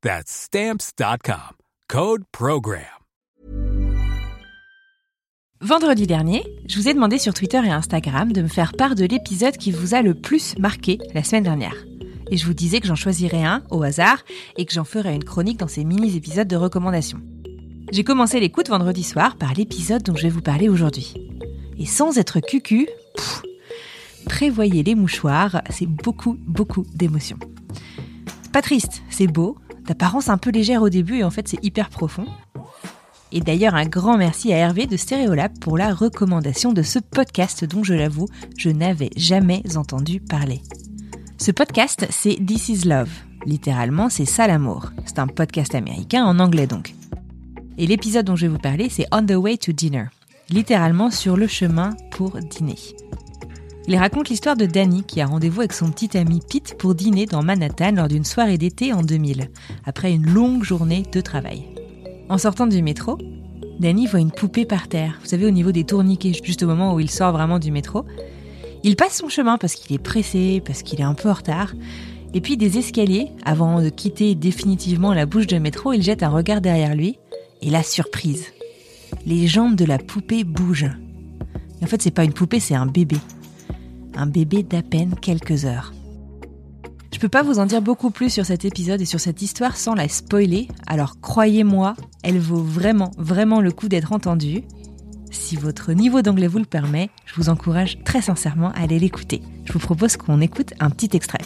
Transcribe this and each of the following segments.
That's Stamps.com. Code Program. Vendredi dernier, je vous ai demandé sur Twitter et Instagram de me faire part de l'épisode qui vous a le plus marqué la semaine dernière. Et je vous disais que j'en choisirais un au hasard et que j'en ferais une chronique dans ces mini-épisodes de recommandations. J'ai commencé l'écoute vendredi soir par l'épisode dont je vais vous parler aujourd'hui. Et sans être cucu, pff, prévoyez les mouchoirs, c'est beaucoup, beaucoup d'émotions. Pas triste, c'est beau, d'apparence un peu légère au début et en fait c'est hyper profond. Et d'ailleurs un grand merci à Hervé de Stéréolab pour la recommandation de ce podcast dont je l'avoue, je n'avais jamais entendu parler. Ce podcast, c'est This is Love. Littéralement, c'est ça l'amour. C'est un podcast américain en anglais donc. Et l'épisode dont je vais vous parler, c'est On the Way to Dinner. Littéralement sur le chemin pour dîner. Il raconte l'histoire de Danny qui a rendez-vous avec son petit ami Pete pour dîner dans Manhattan lors d'une soirée d'été en 2000, après une longue journée de travail. En sortant du métro, Danny voit une poupée par terre, vous savez, au niveau des tourniquets, juste au moment où il sort vraiment du métro. Il passe son chemin parce qu'il est pressé, parce qu'il est un peu en retard. Et puis des escaliers, avant de quitter définitivement la bouche de métro, il jette un regard derrière lui. Et la surprise. Les jambes de la poupée bougent. En fait, c'est pas une poupée, c'est un bébé un bébé d'à peine quelques heures. Je peux pas vous en dire beaucoup plus sur cet épisode et sur cette histoire sans la spoiler, alors croyez-moi, elle vaut vraiment, vraiment le coup d'être entendue. Si votre niveau d'anglais vous le permet, je vous encourage très sincèrement à aller l'écouter. Je vous propose qu'on écoute un petit extrait.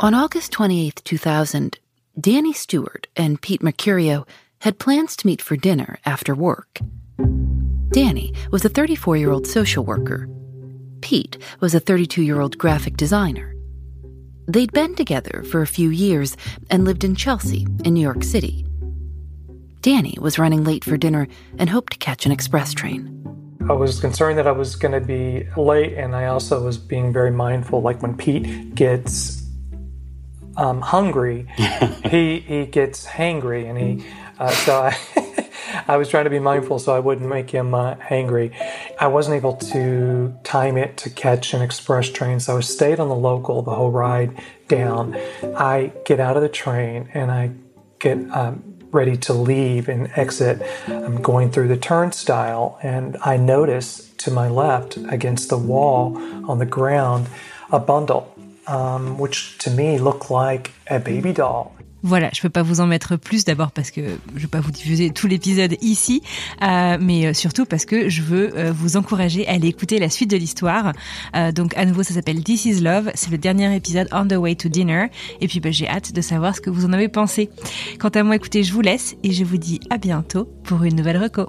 On August 28, 2000, Danny Stewart and Pete Mercurio had plans to meet for dinner after work. Danny was a 34 year old social worker Pete was a 32 year old graphic designer. They'd been together for a few years and lived in Chelsea, in New York City. Danny was running late for dinner and hoped to catch an express train. I was concerned that I was going to be late, and I also was being very mindful. Like when Pete gets um, hungry, he he gets hangry, and he uh, so I I was trying to be mindful so I wouldn't make him uh, angry. I wasn't able to time it to catch an express train, so I stayed on the local the whole ride down. I get out of the train and I get um, ready to leave and exit. I'm going through the turnstile and I notice to my left against the wall on the ground a bundle, um, which to me looked like a baby doll. Voilà, je peux pas vous en mettre plus d'abord parce que je vais pas vous diffuser tout l'épisode ici, euh, mais euh, surtout parce que je veux euh, vous encourager à aller écouter la suite de l'histoire. Donc à nouveau, ça s'appelle This Is Love, c'est le dernier épisode On the Way to Dinner, et puis bah, j'ai hâte de savoir ce que vous en avez pensé. Quant à moi, écoutez, je vous laisse et je vous dis à bientôt pour une nouvelle reco.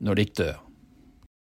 når de dør.